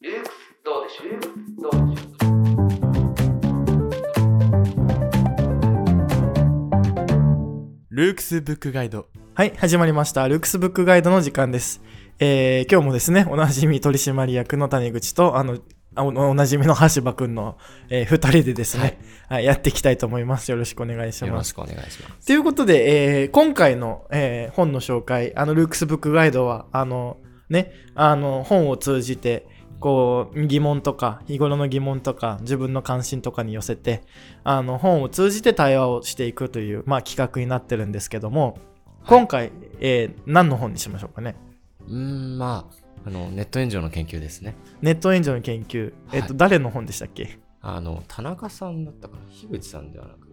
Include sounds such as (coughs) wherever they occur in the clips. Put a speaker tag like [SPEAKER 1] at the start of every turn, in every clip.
[SPEAKER 1] ルークスどうでしょう？ルークスどうでしょう？
[SPEAKER 2] ルークスブックガイド。
[SPEAKER 3] はい、始まりました。ルークスブックガイドの時間です。えー、今日もですね、おなじみ取締役の谷口と、あの、あおおなじみの橋場くんの、えー、二人でですね、はい、やっていきたいと思います。よろしくお願いします。
[SPEAKER 4] よろしくお願いします。
[SPEAKER 3] ということで、えー今回の、えー本の紹介、あの、ルークスブックガイドは、あの、ね、あの、本を通じて、こう、疑問とか、日頃の疑問とか、自分の関心とかに寄せて、あの、本を通じて対話をしていくという、まあ、企画になってるんですけども、今回、えー何の本にしましょうかね？
[SPEAKER 4] うーん、まあ、あの、ネット炎上の研究ですね。
[SPEAKER 3] ネット援助の研究、えっ、と、
[SPEAKER 4] はい。
[SPEAKER 3] 誰の本でしたっけ？
[SPEAKER 4] あの、田中さんだったかな？樋口さんではなく、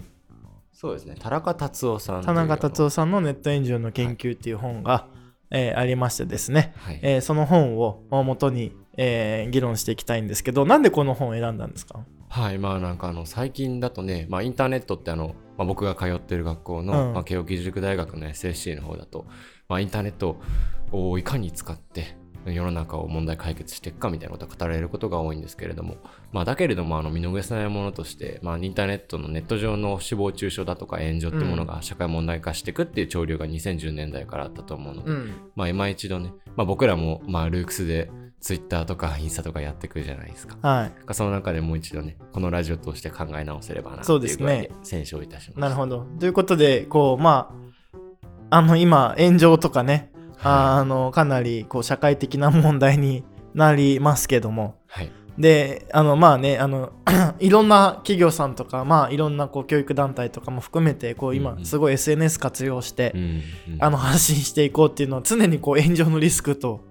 [SPEAKER 4] そうですね、田中達夫さん
[SPEAKER 3] 田
[SPEAKER 4] う。
[SPEAKER 3] 中達夫さんのネット援助の研究っていう本が、えーありましてですね、
[SPEAKER 4] はい。
[SPEAKER 3] えーその本を元に、えー議論していきたいんですけど、なんでこの本を選んだんですか？
[SPEAKER 4] はい、まあなんかあの、最近だとね、まあインターネットってあの、まあ、僕が通ってる学校の、
[SPEAKER 3] うん。
[SPEAKER 4] まあ、慶應義塾大学の SSC の方だと、まあインターネットをいかに使って、世の中を問題解決していくかみたいなことが語られることが多いんですけれども、まあ、だけれどもあの見逃せないものとして、まあ、インターネットのネット上の誹謗中傷だとか炎上ってものが社会問題化していくっていう潮流が2010年代からあったと思うので、
[SPEAKER 3] ん。
[SPEAKER 4] まあ、今一度ね、まあ、僕らも、まあ、ルークスでツイッターとかインスタとかやってくるじゃないですか。
[SPEAKER 3] はい。
[SPEAKER 4] その中でもう一度ね、このラジオとして考え直せればなって
[SPEAKER 3] そうですね
[SPEAKER 4] いうぐらいで選書をいたします。
[SPEAKER 3] なるほど。ということで、こう、まあ、あの、今、炎上とかね、
[SPEAKER 4] は
[SPEAKER 3] あの、かなり、こう、社会的な問題になりますけども、
[SPEAKER 4] い。はい。
[SPEAKER 3] で、あの、まあね、あの、(clears throat) いろんな企業さんとか、まあ、いろんな、こう、教育団体とかも含めて、こう、今、すごい SNS 活用して、
[SPEAKER 4] うんうん
[SPEAKER 3] あの、発信していこうっていうのは、常に、こう、炎上のリスクと、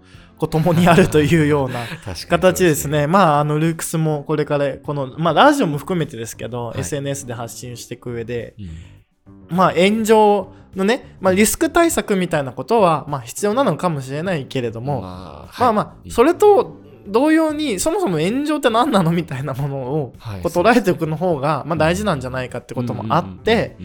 [SPEAKER 3] こう、共にあるというような、(laughs) 形ですね。まあ、あの、ルークスもこれから、この、まあ、ラジオも含めてですけど、
[SPEAKER 4] はい。
[SPEAKER 3] SNS で発信していく上で、
[SPEAKER 4] うん。
[SPEAKER 3] まあ、炎上のね、まあ、リスク対策みたいなことは、まあ、必要なのかもしれないけれども、ま
[SPEAKER 4] ま
[SPEAKER 3] あまあ、それと同様に、そもそも炎上って何なのみたいなものを、
[SPEAKER 4] はい
[SPEAKER 3] こう捉えておくの方が、まあ、大事なんじゃないかってこともあって、、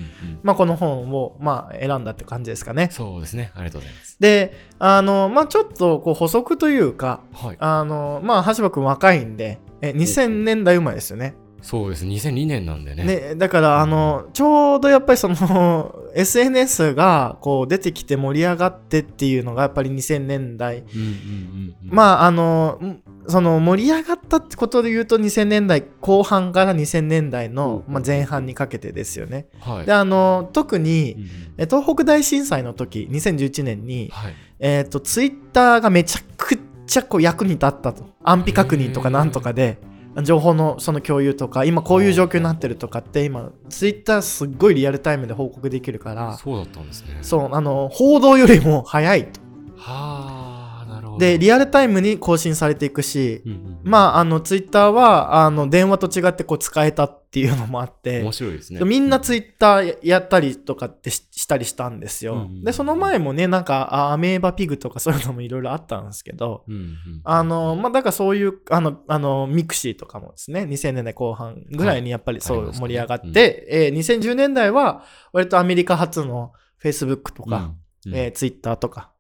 [SPEAKER 3] まあ、この本を、まあ、選んだって感じですかね。
[SPEAKER 4] そうですね。ありがとうございます。
[SPEAKER 3] で、あの、まあ、ちょっと、こう、補足というか、
[SPEAKER 4] はい。
[SPEAKER 3] あの、まあ、橋場くん若いんで、え、2000年代生まれですよね。
[SPEAKER 4] そうです。2002年なんでね。
[SPEAKER 3] ね、だから、あの、ちょうどやっぱりその、(laughs) SNS がこう出てきて盛り上がってっていうのがやっぱり2000年代。
[SPEAKER 4] うんうんうんうん。
[SPEAKER 3] まあ、あの、んその盛り上がったってことで言うと2000年代後半から2000年代の、まあ、前半にかけてですよね。
[SPEAKER 4] はい。
[SPEAKER 3] で、あの、特
[SPEAKER 4] うん
[SPEAKER 3] に、
[SPEAKER 4] うん
[SPEAKER 3] え東北大震災の時、2011年に、
[SPEAKER 4] はい。
[SPEAKER 3] えっ、と、ツイッターがめちゃくちゃこう役に立ったと。安否確認とかなんとかで、情報のその共有とか、今こういう状況になってるとかって、今、ツイッターすっごいリアルタイムで報告できるから、
[SPEAKER 4] そうだったんですね。
[SPEAKER 3] そう、あの、報道よりも早いと。
[SPEAKER 4] はあ、なるほど。
[SPEAKER 3] で、リアルタイムに更新されていくし、
[SPEAKER 4] うんうん
[SPEAKER 3] まあ、あの、ツイッターは、あの、電話と違ってこう使えたっていうのもあって
[SPEAKER 4] 面、白いですね。
[SPEAKER 3] みんなツイッターやったりとかってししたりしたんですよ。
[SPEAKER 4] うんうん。
[SPEAKER 3] で、その前もね、なんか、あアメーバピグとかそういうのもいろいろあったんですけど、
[SPEAKER 4] うんうん
[SPEAKER 3] あの、まあ、だからそういう、あの、あの、ミクシーとかもですね、2000年代後半ぐらいにやっぱりそう盛り上がって、えー2010年代は、割とアメリカ発の Facebook とか、
[SPEAKER 4] うん
[SPEAKER 3] えー Twitter とか。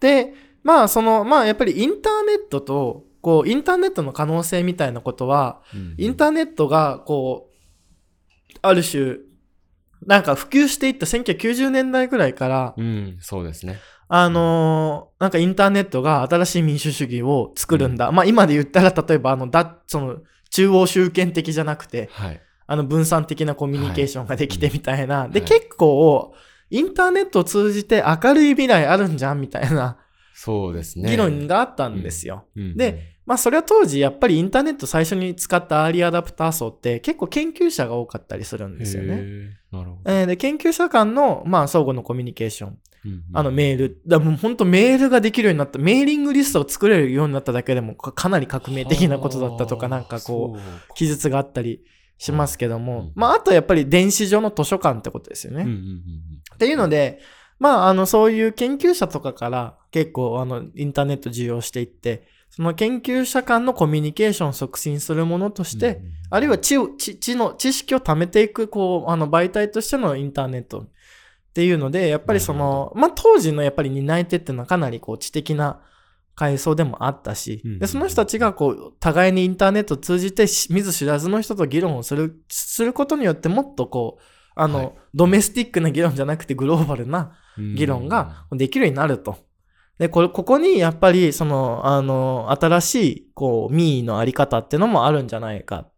[SPEAKER 3] で、まあ、その、まあ、やっぱりインターネットと、こう、インターネットの可能性みたいなことは、
[SPEAKER 4] うん
[SPEAKER 3] インターネットが、こう、ある種、なんか普及していった1990年代ぐらいから、
[SPEAKER 4] うん、そうですね。
[SPEAKER 3] あのーなんかインターネットが新しい民主主義を作るんだ。まあ今で言ったら例えばあの、だ、その、中央集権的じゃなくて、
[SPEAKER 4] はい。
[SPEAKER 3] あの分散的なコミュニケーションができてみたいな。で、
[SPEAKER 4] はい
[SPEAKER 3] 結構、インターネットを通じて明るい未来あるんじゃんみたいな
[SPEAKER 4] そうですね。
[SPEAKER 3] 議論があったんですよ。
[SPEAKER 4] うん
[SPEAKER 3] で、まあそれは当時やっぱりインターネット最初に使ったアーリーアダプター層って結構研究者が多かったりするんですよね。
[SPEAKER 4] なるほど。
[SPEAKER 3] えーで、研究者間の、まあ、相互のコミュニケーション。
[SPEAKER 4] うんうん
[SPEAKER 3] あのメール。だもう本当メールができるようになった。メーリングリストを作れるようになっただけでもかかなり革命的なことだったとか、なんかこう、
[SPEAKER 4] う
[SPEAKER 3] 記述があったりしますけども、
[SPEAKER 4] うん
[SPEAKER 3] まあ、あとやっぱり電子上の図書館ってことですよね。
[SPEAKER 4] うんうんうん
[SPEAKER 3] っていうので、まあ、あの、そういう研究者とかから結構、あの、インターネット需要していって、その研究者間のコミュニケーションを促進するものとして、
[SPEAKER 4] うんうん
[SPEAKER 3] あるいは知を知知の知識を貯めていく、こう、あの、媒体としてのインターネットっていうので、やっぱりその、まあ、当時のやっぱり担い手っていうのはかなりこう、知的な階層でもあったし、
[SPEAKER 4] うん
[SPEAKER 3] で、その人たちがこう、互いにインターネットを通じてし見ず知らずの人と議論をする、することによってもっとこう、あの、
[SPEAKER 4] はい。
[SPEAKER 3] ドメスティックな議論じゃなくてグローバルな議論ができるようになると。で、これ、ここにやっぱり、その、あの、新しい、こう、民意のあり方ってのもあるんじゃないか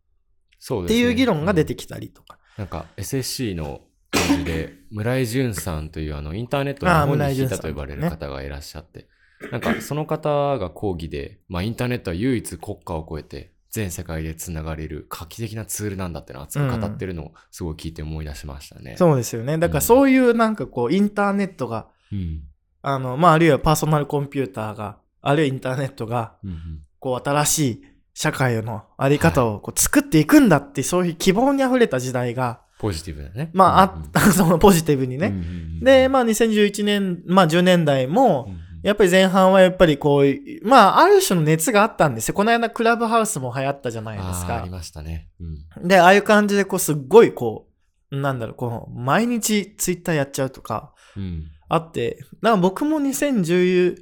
[SPEAKER 4] そうですね
[SPEAKER 3] っていう議論が出てきたりとか。
[SPEAKER 4] なんか SSC の感じで (laughs) 村井淳さんというあのインターネットを
[SPEAKER 3] あー
[SPEAKER 4] 日本に
[SPEAKER 3] 村井淳さん
[SPEAKER 4] 引いたと呼ばれる方がいらっしゃって、なんかその方が講義で、まあ、インターネットは唯一国家を超えて全世界でつながれる画期的なツールなんだってのを熱く語ってるのをすごい聞いて思い出しましたね。
[SPEAKER 3] そうですよね。だか
[SPEAKER 4] うん
[SPEAKER 3] らそういうなんかこう、インターネットが、
[SPEAKER 4] うん。
[SPEAKER 3] あの、まあ、あるいはパーソナルコンピューターが、あるいはインターネットが、
[SPEAKER 4] うんうん
[SPEAKER 3] こう、新しい社会のあり方をこう作っていくんだって、そういう希望に溢れた時代が、
[SPEAKER 4] ポジティブだね。
[SPEAKER 3] まあ、
[SPEAKER 4] うんうん (laughs)
[SPEAKER 3] そのポジティブにね。
[SPEAKER 4] うんうんうん
[SPEAKER 3] で、まあ、2011年、まあ、10年代も、
[SPEAKER 4] うんうん
[SPEAKER 3] やっぱり前半はやっぱりこう、まあ、ある種の熱があったんですよ。この間クラブハウスも流行ったじゃないですか
[SPEAKER 4] あり。ましたね。うん
[SPEAKER 3] で、ああいう感じでこう、すっごいこう、なんだろう、こう、毎日ツイッターやっちゃうとか、
[SPEAKER 4] うん
[SPEAKER 3] あって、なんか僕も2011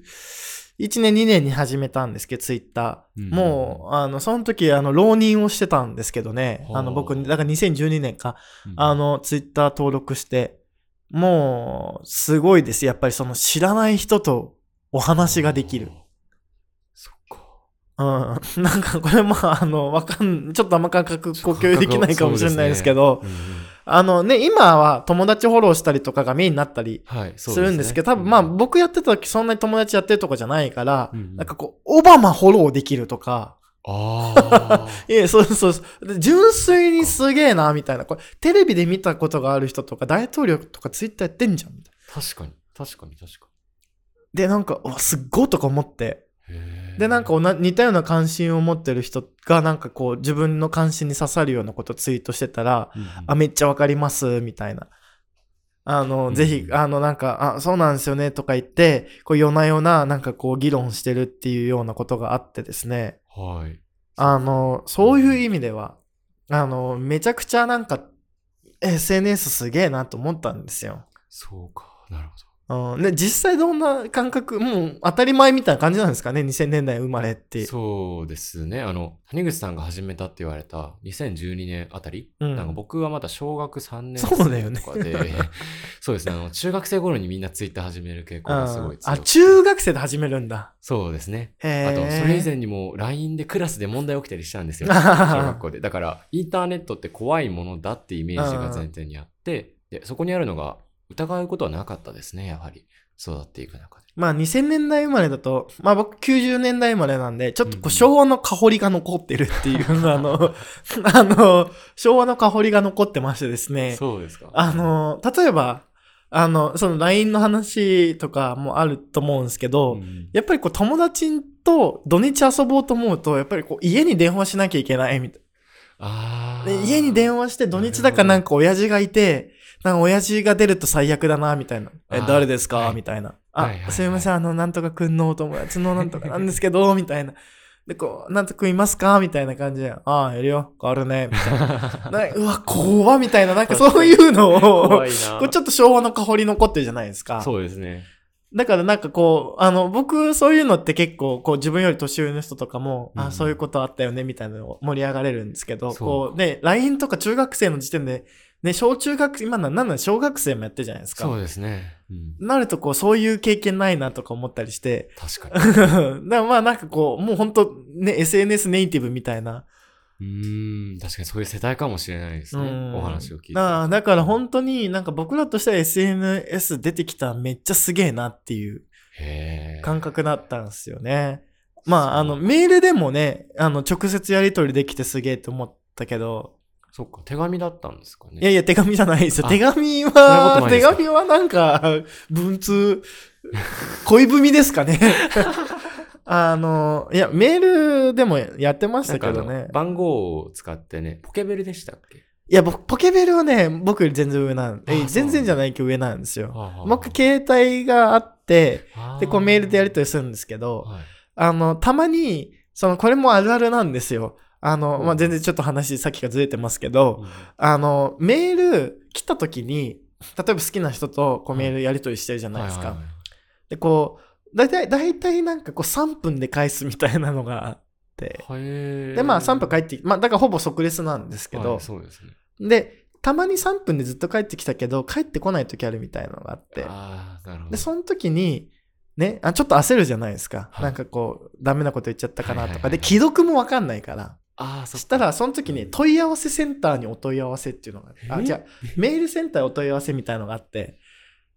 [SPEAKER 3] 年、2年に始めたんですけど、ツイッター。
[SPEAKER 4] うん
[SPEAKER 3] もう、あの、その時、あの、浪人をしてたんですけどね。
[SPEAKER 4] はあ
[SPEAKER 3] あの、僕、だから2012年か、
[SPEAKER 4] うん
[SPEAKER 3] あの、ツイッター登録して、もう、すごいです。やっぱりその知らない人とお話ができる。
[SPEAKER 4] そっか。
[SPEAKER 3] うん。なんかこれまあ、あの、わかん、ちょっとあんま感覚共有できないかもしれないですけど、
[SPEAKER 4] うんうん
[SPEAKER 3] あのね、今は友達フォローしたりとかがメインになったりするんですけど、多分まあ僕やってた時そんなに友達やってるとかじゃないから、
[SPEAKER 4] うんうん
[SPEAKER 3] なんかこう、オバマフォローできるとか、
[SPEAKER 4] ああ。(laughs)
[SPEAKER 3] いや、そうそうそう。で純粋にすげえな、みたいな。これ、テレビで見たことがある人とか、大統領とかツイッターやってんじゃん、みたいな。
[SPEAKER 4] 確かに、確かに、確か
[SPEAKER 3] で、なんか、うわ、すっごいとか思って。で、なんか似たような関心を持ってる人が、なんかこう、自分の関心に刺さるようなことをツイートしてたら、
[SPEAKER 4] うんうん
[SPEAKER 3] あ、めっちゃわかります、みたいな。あの、
[SPEAKER 4] うん
[SPEAKER 3] ぜひ、あの、なんか、あ、そうなんですよね、とか言って、こう、夜な夜な、なんかこう、議論してるっていうようなことがあってですね。
[SPEAKER 4] はい。
[SPEAKER 3] あの、そういう意味では、あの、めちゃくちゃなんか、SNS すげえなと思ったんですよ。
[SPEAKER 4] そうか、なるほ
[SPEAKER 3] うん、で、実際どんな感覚、もう当たり前みたいな感じなんですかね、2000年代生まれって
[SPEAKER 4] ど。。そうですね。あの、谷口さんが始めたって言われた2012年あたり、
[SPEAKER 3] うん
[SPEAKER 4] なんか僕はまだ小学3年生とかで、(laughs) そうですね。あの、中学生頃にみんなツイッター始める傾向がすごい強
[SPEAKER 3] あ、
[SPEAKER 4] くて
[SPEAKER 3] 中学生で始めるんだ。
[SPEAKER 4] そうですね。
[SPEAKER 3] へ
[SPEAKER 4] あと、
[SPEAKER 3] ー
[SPEAKER 4] それ以前にも LINE でクラスで問題起きたりしたんですよ。(laughs) 小学校で。だから、インターネットって怖いものだってイメージが前提にあって、で、そこにあるのが疑うことはなかったですね、やはり。育っていく中で。
[SPEAKER 3] まあ2000年代生まれだと、まあ僕90年代生まれなんで、ちょっとこ
[SPEAKER 4] うん
[SPEAKER 3] う昭和の香りが残ってるっていう、(laughs) あの、あの、昭和の香りが残ってましてですね。
[SPEAKER 4] そうですか。
[SPEAKER 3] あの、例えば、あの、その LINE の話とかもあると思うんですけど、
[SPEAKER 4] うん
[SPEAKER 3] やっぱりこう友達と土日遊ぼうと思うと、やっぱりこう家に電話しなきゃいけないみたいで
[SPEAKER 4] あー
[SPEAKER 3] 家に電話して土日だからなんか親父がいて、なんか親父が出ると最悪だな、みたいな。え、誰ですか、
[SPEAKER 4] はい。
[SPEAKER 3] みたいな。あ、
[SPEAKER 4] はいはいはい。
[SPEAKER 3] すいません、あの、なんとかくんのお友達のなんとかなんですけど、みたいな。で、こう、なんとかいますか？みたいな感じで、ああ、いるよ、変わるね、みたいな。(laughs) なうわ、怖みたいな、なんかそういうのを、
[SPEAKER 4] 怖いな。
[SPEAKER 3] これちょっと昭和の香り残ってるじゃないですか。
[SPEAKER 4] そうですね。
[SPEAKER 3] だからなんかこう、あの、僕、そういうのって結構、こう、自分より年上の人とかも、
[SPEAKER 4] うん
[SPEAKER 3] あ、そういうことあったよね、みたいなのを盛り上がれるんですけど、こう、ね、LINE とか中学生の時点で、ね、小中学、今なんな小学生もやってるじゃないですか。
[SPEAKER 4] そうですね。うん、
[SPEAKER 3] なると、こう、そういう経験ないなとか思ったりして、
[SPEAKER 4] 確かに。(laughs)
[SPEAKER 3] だまあなんかこう、もう本当ね、SNS ネイティブみたいな。
[SPEAKER 4] うーん、確かにそういう世代かもしれないですね。
[SPEAKER 3] うん
[SPEAKER 4] お話を聞いて。
[SPEAKER 3] だだから本当になんか僕らとしては SNS 出てきたらめっちゃすげえなっていう。感覚だったんですよね。まあ、あの、メールでもね、あの、直接やり取りできてすげえと思ったけど、
[SPEAKER 4] そっか、手紙だったんですかね。
[SPEAKER 3] いやいや、手紙じゃないですよ。
[SPEAKER 4] あ
[SPEAKER 3] 手紙は、手紙はなんか、文通、(laughs) 恋文ですかね。(laughs) あの、いや、メールでもやってましたけどね。
[SPEAKER 4] 番号を使ってね、ポケベルでしたっけ？
[SPEAKER 3] いや、僕、ポケベルはね、僕より全然上なんえ全然じゃないけど上なんですよ。
[SPEAKER 4] はあはあ
[SPEAKER 3] 僕、携帯があって、で、こうメールでやり
[SPEAKER 4] と
[SPEAKER 3] 取りするんですけど、
[SPEAKER 4] はい
[SPEAKER 3] あの、たまに、その、これもあるあるなんですよ。あの、
[SPEAKER 4] うん
[SPEAKER 3] まあ、全然ちょっと話さっきからずれてますけど、あの、メール来た時に、例えば好きな人とこうメールやり取りしてるじゃないですか。で、こう、だいたい、だいたいなんかこう3分で返すみたいなのがあって。で、まあ3分帰ってきまあだからほぼ即レスなんですけど、
[SPEAKER 4] はいそうですね。
[SPEAKER 3] で、たまに3分でずっと帰ってきたけど、帰ってこない時あるみたいなのがあって。で、その時に、ね、あちょっと焦るじゃないですか。
[SPEAKER 4] はい
[SPEAKER 3] なんかこう、ダメなこと言っちゃったかなとか。で、既読もわかんないから。
[SPEAKER 4] ああ、そ
[SPEAKER 3] したら、その時に問い合わせセンターにお問い合わせっていうのがあじゃあ、メールセンターお問い合わせみたいなのがあって、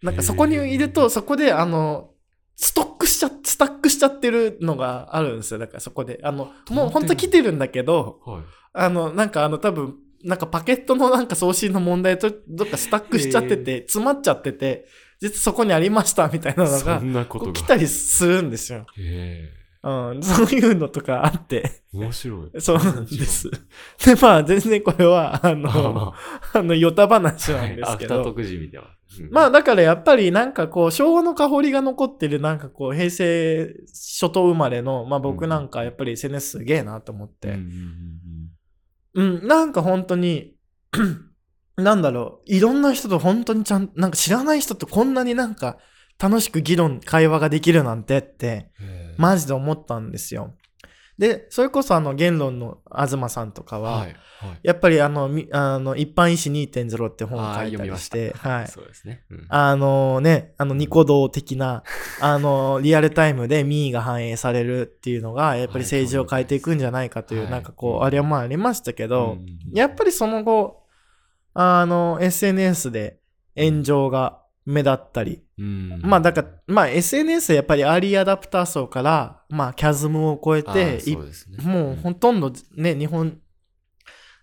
[SPEAKER 3] なんかそこにいると、そこで、あの、ストックしちゃ、スタックしちゃってるのがあるんですよ。だからそこで。あの、もう本当来てるんだけど、
[SPEAKER 4] はい。
[SPEAKER 3] あの、なんかあの、多分、なんかパケットのなんか送信の問題と、どっかスタックしちゃってて、詰まっちゃってて、実はそこにありましたみたいなのが
[SPEAKER 4] そ、んなこ
[SPEAKER 3] 来たりするんですよ。
[SPEAKER 4] へえ。
[SPEAKER 3] うん、そういうのとかあって、
[SPEAKER 4] 面白い。
[SPEAKER 3] そうなんです。で、まあ、全然これは、あの、
[SPEAKER 4] あ (laughs)
[SPEAKER 3] あの、ヨタ話
[SPEAKER 4] あ
[SPEAKER 3] なんですけど、
[SPEAKER 4] ク時見てます。うん。
[SPEAKER 3] まあ、だからやっぱりなんかこう、昭和の香りが残ってる、なんかこう、平成初頭生まれの、まあ僕なんかやっぱり SNS すげえなと思って、
[SPEAKER 4] うん
[SPEAKER 3] なんか本当に、(clears throat) なんだろう、いろんな人と本当にちゃん、なんか知らない人とこんなになんか楽しく議論、会話ができるなんてって、
[SPEAKER 4] うんへえ
[SPEAKER 3] マジで思ったんですよ。で、それこそあの、言論の東さんとかは、
[SPEAKER 4] はい。はい。
[SPEAKER 3] やっぱりあの、みあの一般医師2.0って本を書いたりして、
[SPEAKER 4] た。
[SPEAKER 3] はい。
[SPEAKER 4] そうですね。うん
[SPEAKER 3] あのね、あの、ニコ動的な、あの、リアルタイムで民意が反映されるっていうのが、やっぱり政治を変えていくんじゃないかという、
[SPEAKER 4] はい
[SPEAKER 3] なんかこう、
[SPEAKER 4] うん
[SPEAKER 3] あれはまあありましたけど、
[SPEAKER 4] うんうんうん
[SPEAKER 3] やっぱりその後、あの、SNS で炎上が目立ったり、
[SPEAKER 4] うん。
[SPEAKER 3] まあだから、まあ SNS はやっぱりアーリーアダプター層から、まあキャズムを超えて、
[SPEAKER 4] ね。
[SPEAKER 3] もうほとんどね、日本、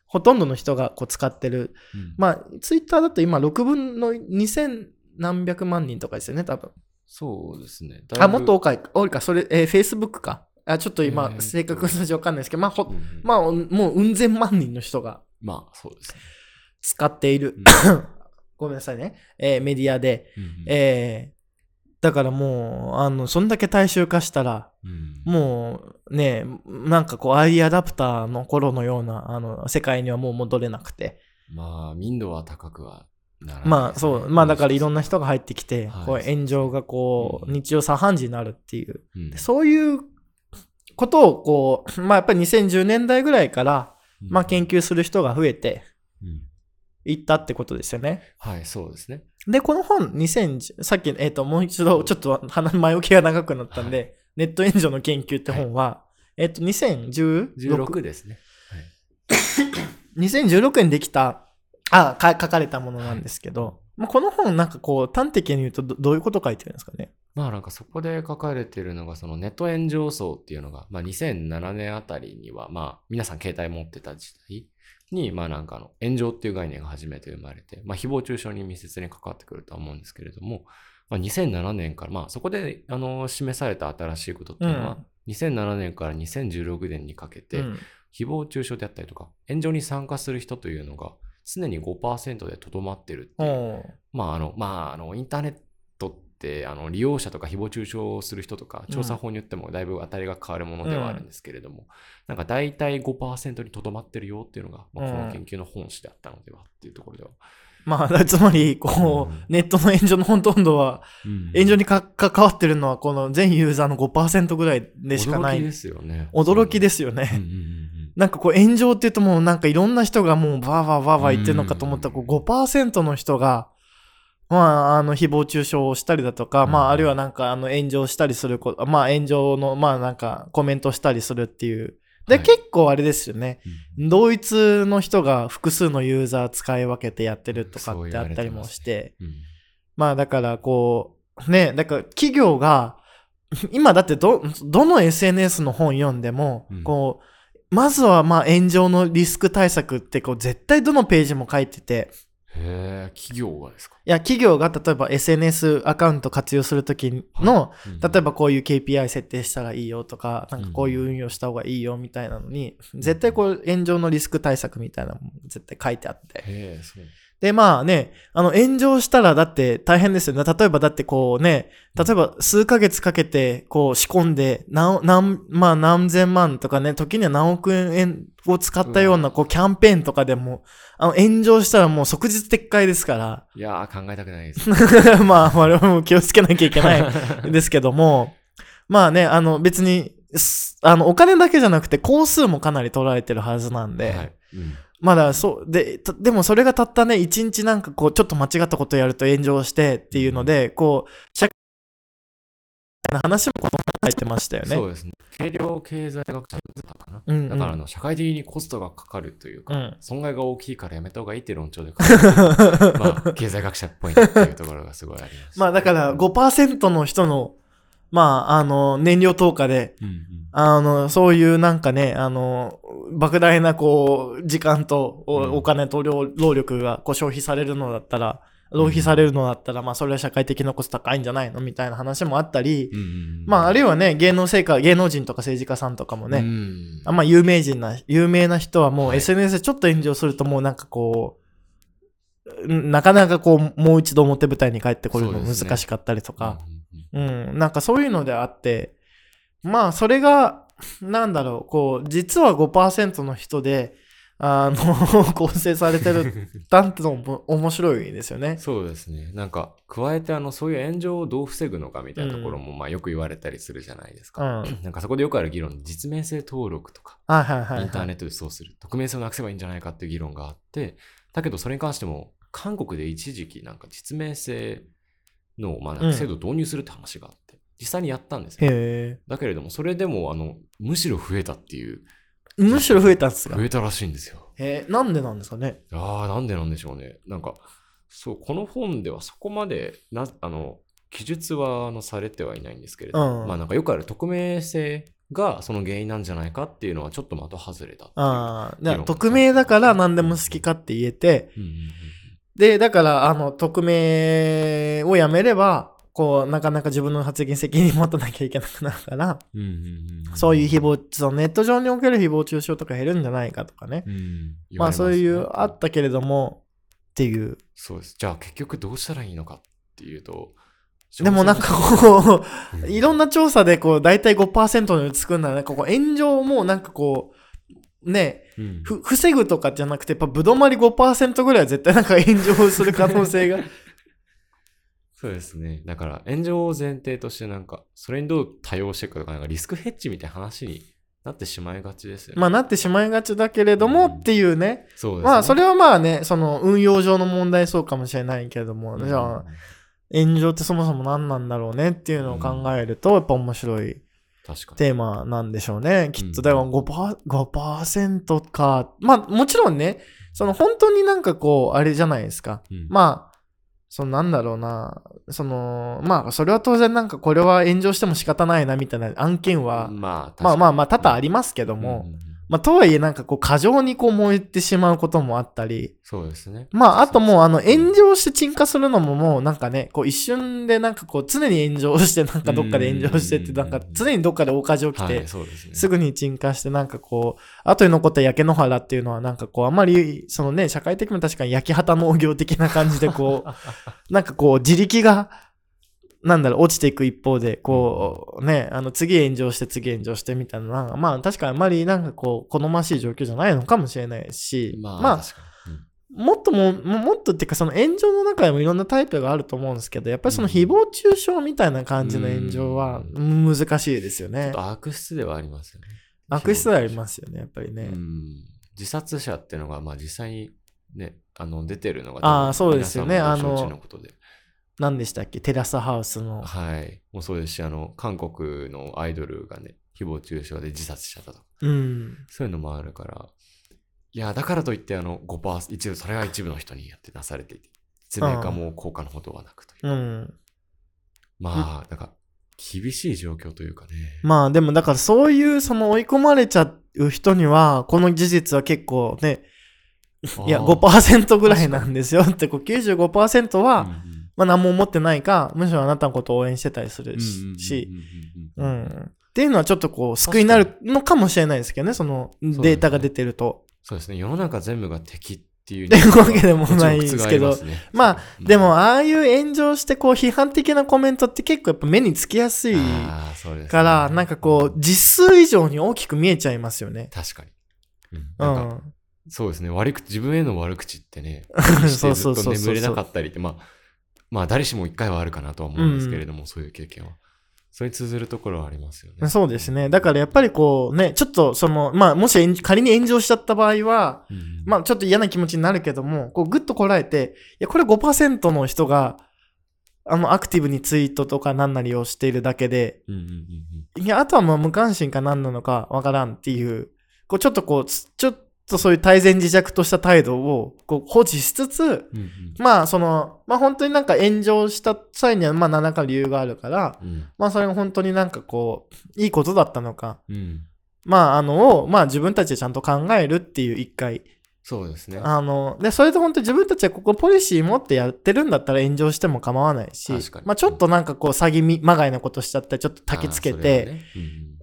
[SPEAKER 3] ほとんどの人がこう使ってる。
[SPEAKER 4] うん。
[SPEAKER 3] まあ、ツイッターだと今6分の2000何百万人とかですよね、多分。
[SPEAKER 4] そうですね。
[SPEAKER 3] あ、もっと多いか、多いか、それ、えー、Facebook か。あ、ちょっと今
[SPEAKER 4] え、ー
[SPEAKER 3] 正確な数字わかんないですけど、まあ、ほ
[SPEAKER 4] うん。うん
[SPEAKER 3] まあ、もう、うん千万人の人が
[SPEAKER 4] まあ、そうですね。
[SPEAKER 3] 使っている、
[SPEAKER 4] うん (laughs)
[SPEAKER 3] ごめんなさいね、えーメディアで、
[SPEAKER 4] うんうん。
[SPEAKER 3] えーだからもう、あの、そんだけ大衆化したら、
[SPEAKER 4] うん。
[SPEAKER 3] もうね、なんかこう、アイアダプターの頃のような、あの、世界にはもう戻れなくて。
[SPEAKER 4] まあ、民度は高くはならない
[SPEAKER 3] まあ、そう、まあだからいろんな人が入ってきて、
[SPEAKER 4] はい。
[SPEAKER 3] こう、炎上がこう、
[SPEAKER 4] うん。
[SPEAKER 3] 日常茶飯事になるっていう。
[SPEAKER 4] うん。
[SPEAKER 3] そういうことをこう、まあやっぱり2010年代ぐらいから、まあ研究する人が増えて
[SPEAKER 4] うん
[SPEAKER 3] いったってことですよね。
[SPEAKER 4] はい、そうですね。
[SPEAKER 3] で、この本2010、さっき、えっ、と、もう一度ちょっと鼻前置きが長くなったんで、ネット援助の研究って本は、えっ、と、2016
[SPEAKER 4] 16ですね。(coughs)
[SPEAKER 3] 2016年できた、あ、か書かれたものなんですけど、まあ、この本なんかこう、端的に言うとどどういうこと書いてるんですかね？
[SPEAKER 4] まあなんかそこで書かれてるのがそのネット炎上層っていうのが、まあ2007年あたりにはまあ皆さん携帯持ってた時代にまあなんかあの炎上っていう概念が初めて生まれて、まあ誹謗中傷に密接に関わってくるとは思うんですけれども、まあ2007年からまあそこであの示された新しいことっていうのは、2007年から2016年にかけて、
[SPEAKER 3] うん。
[SPEAKER 4] 誹謗中傷であったりとか炎上に参加する人というのが常に5%でとどまってるっていう。まあ、あの、まあ、あの、インターネットあの、利用者とか誹謗中傷をする人とか、調査法によってもだいぶ当たりが変わるものではあるんですけれども、なんか大体5%にとどまってるよっていうのが、まあ、この研究の本誌であったのではっていうところでは。
[SPEAKER 3] まあ、つまり、こう、
[SPEAKER 4] うん
[SPEAKER 3] ネットの炎上のほとんどは、炎上にか関わってるのは、この全ユーザーの5%ぐらいでしかない。
[SPEAKER 4] 驚きですよね。
[SPEAKER 3] 驚きですよね。
[SPEAKER 4] うんうんうん
[SPEAKER 3] なんかこう炎上って言うともうなんかいろんな人がもうバーバーバーバー言ってるのかと思ったらこう5%の人がまああの誹謗中傷をしたりだとか、
[SPEAKER 4] うん。
[SPEAKER 3] まああるいはなんかあの炎上したりすることまあ炎上のまあなんかコメントしたりするっていう。で、
[SPEAKER 4] はい。
[SPEAKER 3] 結構あれですよね。
[SPEAKER 4] うん。
[SPEAKER 3] 同一の人が複数のユーザー使い分けてやってるとかってあったりも
[SPEAKER 4] 言われてます
[SPEAKER 3] して
[SPEAKER 4] うん。
[SPEAKER 3] まあだからこう、ね、だから企業が、(laughs) 今だってど、どの SNS の本読んでも、
[SPEAKER 4] うん。
[SPEAKER 3] こう、まずはまあ炎上のリスク対策ってこう絶対どのページも書いてて、
[SPEAKER 4] へえ、企業がですか？
[SPEAKER 3] いや企業が例えば SNS アカウント活用するときの、
[SPEAKER 4] うん
[SPEAKER 3] 例えばこういう KPI 設定したらいいよとか、なんかこういう運用した方がいいよみたいなのに、絶対こう炎上のリスク対策みたいなのも絶対書いてあって。
[SPEAKER 4] へえ、そう。
[SPEAKER 3] で、まあね、あの、炎上したらだって大変ですよね。例えばだってこうね、例えば数ヶ月かけてこう仕込んで、何、何、まあ何千万とかね、時には何億円を使ったようなこうキャンペーンとかでも、あの、炎上したらもう即日撤回ですから、
[SPEAKER 4] いやー、考えたくないです。(laughs)
[SPEAKER 3] まあ我々も気をつけなきゃいけないんですけども、(laughs) まあね、あの別に、すあのお金だけじゃなくて工数もかなり取られてるはずなんで、
[SPEAKER 4] はい。うん
[SPEAKER 3] まだそう、で、たでもそれがたったね、一日なんかこう、ちょっと間違ったことやると炎上してっていうので、こう、社会な話もこの本書いてましたよね。
[SPEAKER 4] そうですね。軽量経済学者だったかな。
[SPEAKER 3] うんうん
[SPEAKER 4] だからあの社会的にコストがかかるというか、
[SPEAKER 3] うん
[SPEAKER 4] 損害が大きいからやめた方がいいって論調で書いて (laughs) まあ、経済学者っぽいなっていうところがすごいあります。
[SPEAKER 3] まあだから5%の人の、まあ、あの、燃料投下で、
[SPEAKER 4] うんうん。
[SPEAKER 3] あの、そういうなんかね、あの、莫大なこう、時間とお,、金と労労力がこう消費されるのだったら、浪費されるのだったら、まあそれは社会的なコスト高いんじゃないの？みたいな話もあったり、まああるいはね、芸能成果、芸能人とか政治家さんとかもね、
[SPEAKER 4] うん。
[SPEAKER 3] あんまあ有名人な、有名な人はもう
[SPEAKER 4] はい。
[SPEAKER 3] SNS でちょっと炎上するともうなんかこう、んなかなかこう、もう一度表舞台に帰ってこるの難しかったりとか、
[SPEAKER 4] うんうん
[SPEAKER 3] うん、なんかそういうのであって、まあそれが、なんだろう、こう、実は5%の人で、あの、(laughs) 構成されてるだってのも面白いですよね。
[SPEAKER 4] そうですね。なんか、加えて、あの、そういう炎上をどう防ぐのかみたいなところも、まあ、よく言われたりするじゃないです
[SPEAKER 3] うん。
[SPEAKER 4] か。
[SPEAKER 3] はい
[SPEAKER 4] なんか、そこでよくある議論、実名制登録とか、
[SPEAKER 3] はいはい、
[SPEAKER 4] インターネ
[SPEAKER 3] ッ
[SPEAKER 4] ットでそうする、匿名性をなくせばいいんじゃないかっていう議論があって、だけど、それに関しても、韓国で一時期、なんか、実名制の、まあ、制度を導入するって話があって、実際にやったんですよ。
[SPEAKER 3] へ
[SPEAKER 4] だけれども、それでも、あの、むしろ増えたっていう、
[SPEAKER 3] え。むしろ増えたんですか？
[SPEAKER 4] 増えたらしいんですよ。
[SPEAKER 3] へえ、なんでなんですかね？
[SPEAKER 4] ああ、なんでなんでしょうね。なんか、そう、この本ではそこまで、な、あの、記述はあのされてはいないんですけれど、
[SPEAKER 3] うん
[SPEAKER 4] まあなんかよくある匿名性がその原因なんじゃないかっていうのはちょっと的外れだっていう
[SPEAKER 3] ああ、匿名だから何でも好きかって言えて、
[SPEAKER 4] うんうんうん
[SPEAKER 3] で、だから、あの、匿名をやめれば、こう、なかなか自分の発言責任持たなきゃいけなくなるから、
[SPEAKER 4] うんうんうんうん
[SPEAKER 3] そういう誹謗、そのネット上における誹謗中傷とか減るんじゃないかとかね。
[SPEAKER 4] うん言
[SPEAKER 3] まあ
[SPEAKER 4] われすね
[SPEAKER 3] そういう、あったけれども、っていう。
[SPEAKER 4] そうです。じゃあ結局どうしたらいいのかっていうと、
[SPEAKER 3] でもなんかこ
[SPEAKER 4] う
[SPEAKER 3] いろんな調査でこう、大体5%につくんだら、なんかこう、炎上もなんかこう、ね、
[SPEAKER 4] うん
[SPEAKER 3] ふ防ぐとかじゃなくて、やっぱぶどまり5%ぐらいは絶対なんか炎上する可能性が。(laughs)
[SPEAKER 4] そうですね。だから炎上を前提としてなんか、それにどう対応していくかとか、なんかリスクヘッジみたいな話になってしまいがちですよね。
[SPEAKER 3] まあなってしまいがちだけれども
[SPEAKER 4] うん
[SPEAKER 3] っていうね。
[SPEAKER 4] そうですね。
[SPEAKER 3] まあそれはまあね、その運用上の問題そうかもしれないけれども、じゃあ炎上ってそもそも何なんだろうねっていうのを考えると、やっぱ面白い。テーマなんでしょうね。きっと、
[SPEAKER 4] うん。
[SPEAKER 3] だから5%、5%か。まあもちろんね、その本当になんかこう、あれじゃないですか。
[SPEAKER 4] うん。
[SPEAKER 3] まあ、そのなんだろうな、その、まあそれは当然なんかこれは炎上しても仕方ないなみたいな案件は、
[SPEAKER 4] まあ、
[SPEAKER 3] まあまあまあ多々あ
[SPEAKER 4] り
[SPEAKER 3] りますけども、
[SPEAKER 4] うんうんうん
[SPEAKER 3] まあとはいえなんかこう過剰にこう燃えてしまうこともあったり、
[SPEAKER 4] そうですね。
[SPEAKER 3] まああともうあの炎
[SPEAKER 4] 上
[SPEAKER 3] 上して鎮火するのももうなんかね、こう一瞬でなんかこう常に炎上してなんかどっかで炎上してってなんか常にどっかで大火事起きて
[SPEAKER 4] す
[SPEAKER 3] ぐに鎮火してなんかこう、後に残った焼け野原っていうのはなんかこう、あんまり、そのね、社会的にも確かに焼き畑農業的な感じでこう、(laughs) なんかこう、自力が、なんだろう、落ちていく一方で、こう、ね、あの、次炎上して次炎上してみたいな、まあ確かにあんまりなんかこう、好ましい状況じゃないのかもしれないし、
[SPEAKER 4] まあ、
[SPEAKER 3] まあ、
[SPEAKER 4] うん
[SPEAKER 3] もっとも、ももっとっていうか、その炎上の中でもいろんなタイプがあると思うんですけど、やっぱりその誹謗中傷みたいな感じの炎上は難しいですよね
[SPEAKER 4] ちょっ。と悪質ではありますよね。
[SPEAKER 3] 悪質ではありますよね、やっぱりね。
[SPEAKER 4] うん自殺者っていうのが、まあ実際にね、あの出てるのが、
[SPEAKER 3] あーそうですよねあの
[SPEAKER 4] 承知のことで。
[SPEAKER 3] 何でしたっけ？テラスハウスの。
[SPEAKER 4] はい。もうそうですし、あの、韓国のアイドルがね、誹謗中傷で自殺しちゃったとか、
[SPEAKER 3] うん。
[SPEAKER 4] そういうのもあるから、いや、だからといって、あの、5%、一部、それが一部の人にやって出されていて、説明化も効果のほどはなくという。
[SPEAKER 3] うん。
[SPEAKER 4] まあ、なんか、厳しい状況というかね。
[SPEAKER 3] まあでもだからそういうその追い込まれちゃう人には、この事実は結構ね、いや
[SPEAKER 4] あー
[SPEAKER 3] 5%ぐらいなんですよって、こう95%は、
[SPEAKER 4] うんうん
[SPEAKER 3] まあ何も思ってないか、むしろあなたのことを応援してたりするし、
[SPEAKER 4] う
[SPEAKER 3] うんん。っていうのはちょっとこう救いになるのかもしれないですけどね、そのデータが出てると。
[SPEAKER 4] そうですね。世の中全部が敵っていう
[SPEAKER 3] いうわけでもないですけど (laughs) まあ、
[SPEAKER 4] うん
[SPEAKER 3] でもああいう炎上してこう批判的なコメントって結構やっぱ目につきやすいから、なんかこう、実数以上に大きく見えちゃいますよね。
[SPEAKER 4] 確かに。うん。そうですね。悪口、自分への悪口ってね、
[SPEAKER 3] そう
[SPEAKER 4] ず
[SPEAKER 3] そうそう
[SPEAKER 4] 眠れなかったりって、まあ、まあ誰しも一回はあるかなとは思うんですけれども、そういう経験は。それに通ずるところはありますよね。
[SPEAKER 3] そうですね。だからやっぱりこうね、ちょっとその、まあもし炎仮に炎上しちゃった場合は、
[SPEAKER 4] うんうん
[SPEAKER 3] まあちょっと嫌な気持ちになるけども、こうグッとこらえて、いやこれ5%の人が、あのアクティブにツイートとか何なりをしているだけで、
[SPEAKER 4] うんうんうんうん
[SPEAKER 3] いや、あとはもう無関心か何なのかわからんっていう、こうちょっとこう、つちょっとそういう対前自弱とした態度をこう放置しつつ、
[SPEAKER 4] うんうん。
[SPEAKER 3] まあその、まあ本当になんか炎上した際にはまあ何らか理由があるから、
[SPEAKER 4] うん。
[SPEAKER 3] まあそれが本当になんかこう、いいことだったのか、
[SPEAKER 4] うん。
[SPEAKER 3] まああのを、まあ自分たちでちゃんと考えるっていう一回。
[SPEAKER 4] そうですね。
[SPEAKER 3] あの、で、それで本当に自分たちはここポリシー持ってやってるんだったら炎上しても構わないしまあちょっとなんかこう詐欺みまがいなことしちゃったらちょっと焚きつけて、